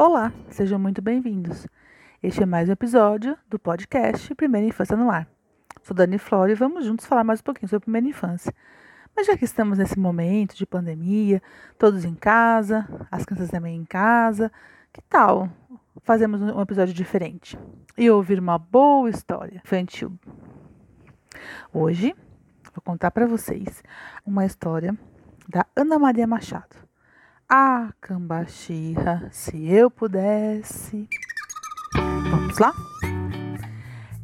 Olá, sejam muito bem-vindos. Este é mais um episódio do podcast Primeira Infância no Ar. Sou Dani Flora e vamos juntos falar mais um pouquinho sobre primeira infância. Mas já que estamos nesse momento de pandemia, todos em casa, as crianças também em casa, que tal fazemos um episódio diferente e ouvir uma boa história infantil? Hoje vou contar para vocês uma história da Ana Maria Machado. Ah, Cambaxirra, se eu pudesse. Vamos lá?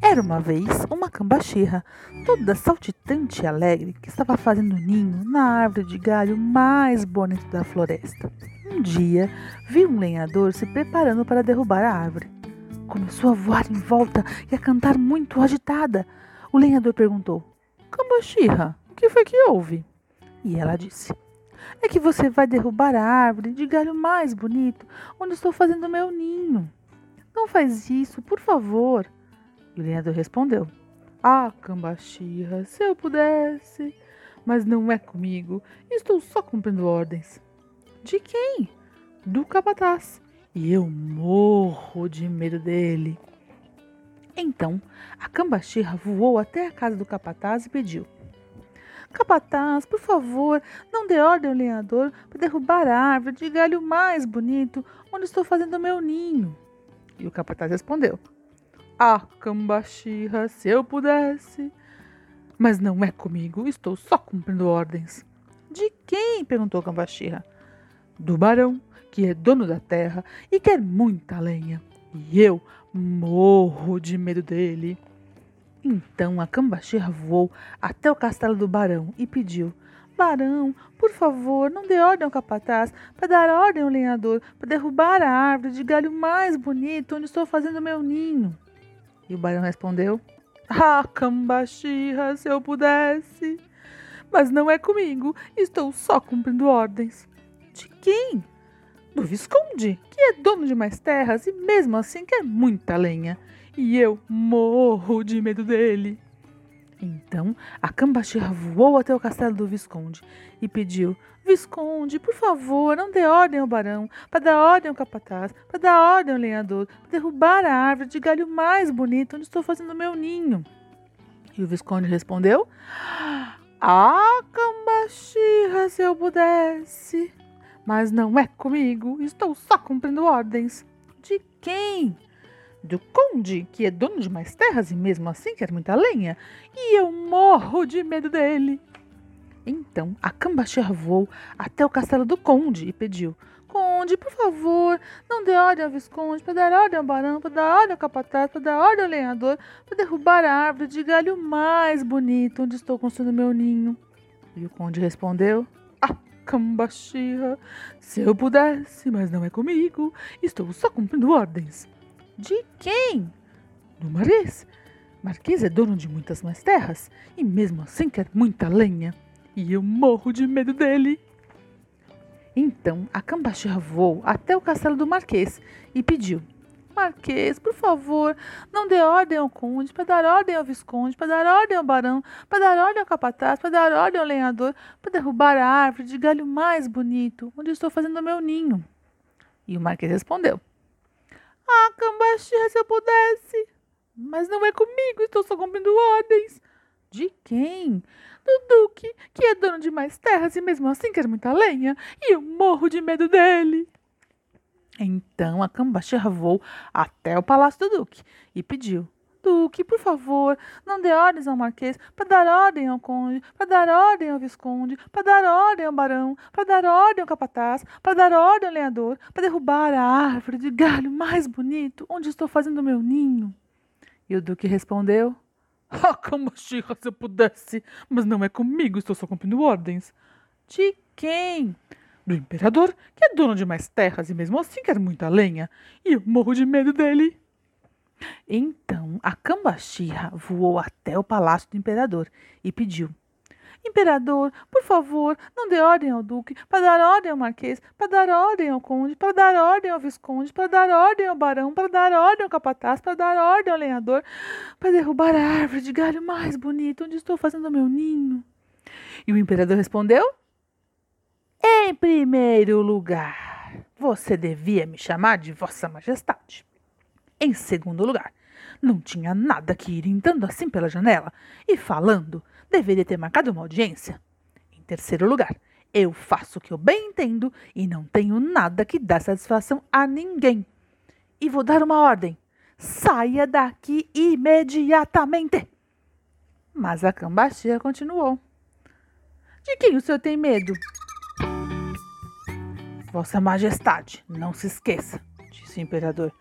Era uma vez uma cambaxirra, toda saltitante e alegre, que estava fazendo ninho na árvore de galho mais bonita da floresta. Um dia, viu um lenhador se preparando para derrubar a árvore. Começou a voar em volta e a cantar muito agitada. O lenhador perguntou: Cambaxirra, o que foi que houve? E ela disse: É que você vai derrubar a árvore de galho mais bonito, onde estou fazendo meu ninho. Não faz isso, por favor. E lenhador respondeu: Ah, cambaxirra, se eu pudesse. Mas não é comigo, estou só cumprindo ordens. De quem? Do capataz. E eu morro de medo dele. Então, a cambaxirra voou até a casa do capataz e pediu: Capataz, por favor, não dê ordem ao lenhador para derrubar a árvore de galho mais bonito onde estou fazendo meu ninho. E o capataz respondeu: Ah, cambaxirra, se eu pudesse. Mas não é comigo, estou só cumprindo ordens. De quem? perguntou Cambaxirra. Do barão, que é dono da terra e quer muita lenha. E eu morro de medo dele. Então a cambaxirra voou até o castelo do barão e pediu: Barão, por favor, não dê ordem ao capataz para dar ordem ao lenhador para derrubar a árvore de galho mais bonito onde estou fazendo meu ninho. E o barão respondeu: Ah, cambaxirra, se eu pudesse. Mas não é comigo, estou só cumprindo ordens. De quem? Do Visconde, que é dono de mais terras e mesmo assim quer muita lenha. E eu morro de medo dele. Então a cambaxirra voou até o castelo do Visconde e pediu: Visconde, por favor, não dê ordem ao barão, para dar ordem ao capataz, para dar ordem ao lenhador, para derrubar a árvore de galho mais bonito onde estou fazendo meu ninho. E o Visconde respondeu: Ah, cambaxirra, se eu pudesse. Mas não é comigo, estou só cumprindo ordens. De quem? Do conde, que é dono de mais terras e mesmo assim quer muita lenha, e eu morro de medo dele. Então a cambaxerra voou até o castelo do conde e pediu: Conde, por favor, não dê ordem ao visconde, para dar ordem ao barão, para dar ordem ao capataz, para dar ordem ao lenhador, para derrubar a árvore de galho mais bonito onde estou construindo meu ninho. E o conde respondeu: Ah, cambaxirra, se eu pudesse, mas não é comigo, estou só cumprindo ordens. De quem? Do Marquês. Marquês é dono de muitas mais terras e mesmo assim quer muita lenha. E eu morro de medo dele. Então a cambaxirra voou até o castelo do Marquês e pediu: Marquês, por favor, não dê ordem ao conde, para dar ordem ao visconde, para dar ordem ao barão, para dar ordem ao capataz, para dar ordem ao lenhador, para derrubar a árvore de galho mais bonito, onde estou fazendo meu ninho. E o Marquês respondeu: ah, cambaxirra, se eu pudesse. Mas não é comigo, estou só cumprindo ordens. De quem? Do Duque, que é dono de mais terras e mesmo assim quer muita lenha, e eu morro de medo dele. Então a cambaxirra voou até o palácio do Duque e pediu: Duque, por favor, não dê ordens ao marquês, para dar ordem ao conde, para dar ordem ao visconde, para dar ordem ao barão, para dar ordem ao capataz, para dar ordem ao lenhador, para derrubar a árvore de galho mais bonito onde estou fazendo meu ninho. E o duque respondeu: Ah, como xirra se eu pudesse, mas não é comigo, estou só cumprindo ordens. De quem? Do imperador, que é dono de mais terras e mesmo assim quer muita lenha, e eu morro de medo dele. Então a cambaxirra voou até o palácio do imperador e pediu: Imperador, por favor, não dê ordem ao duque, para dar ordem ao marquês, para dar ordem ao conde, para dar ordem ao visconde, para dar ordem ao barão, para dar ordem ao capataz, para dar ordem ao lenhador, para derrubar a árvore de galho mais bonita onde estou fazendo meu ninho. E o imperador respondeu: Em primeiro lugar, você devia me chamar de Vossa Majestade. Em segundo lugar, não tinha nada que ir entrando assim pela janela e falando. Deveria ter marcado uma audiência. Em terceiro lugar, eu faço o que eu bem entendo e não tenho nada que dar satisfação a ninguém. E vou dar uma ordem: saia daqui imediatamente. Mas a cambaxia continuou. De quem o senhor tem medo? Vossa Majestade, não se esqueça, disse o imperador.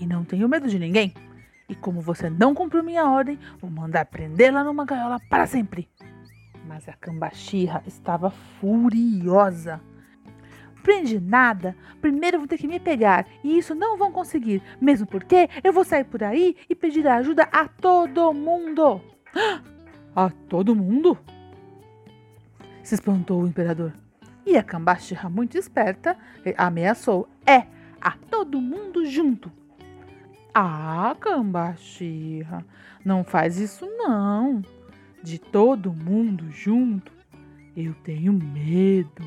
E não tenho medo de ninguém. E como você não cumpriu minha ordem, vou mandar prendê-la numa gaiola para sempre. Mas a cambaxirra estava furiosa. Prende nada. Primeiro vão ter que me pegar. E isso não vão conseguir. Mesmo porque eu vou sair por aí e pedir ajuda a todo mundo. A todo mundo? Se espantou o imperador. E a cambaxirra, muito esperta, ameaçou: É, a todo mundo junto. Ah, cambaxirra, não faz isso não. De todo mundo junto, eu tenho medo.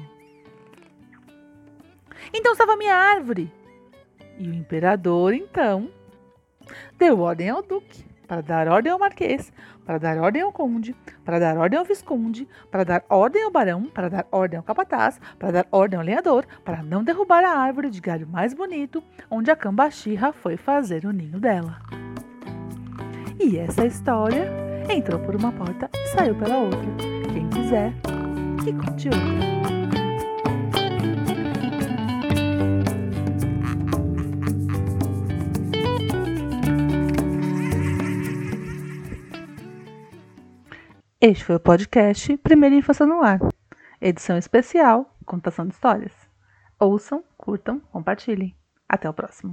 Então salva minha árvore. E o imperador, então, deu ordem ao duque para dar ordem ao marquês, para dar ordem ao conde, para dar ordem ao visconde, para dar ordem ao barão, para dar ordem ao capataz, para dar ordem ao lenhador, para não derrubar a árvore de galho mais bonito, onde a cambaxirra foi fazer o ninho dela. E essa história entrou por uma porta e saiu pela outra. Quem quiser, que conte outra. Este foi o podcast Primeira Infância no Ar. Edição especial, contação de histórias. Ouçam, curtam, compartilhem. Até o próximo.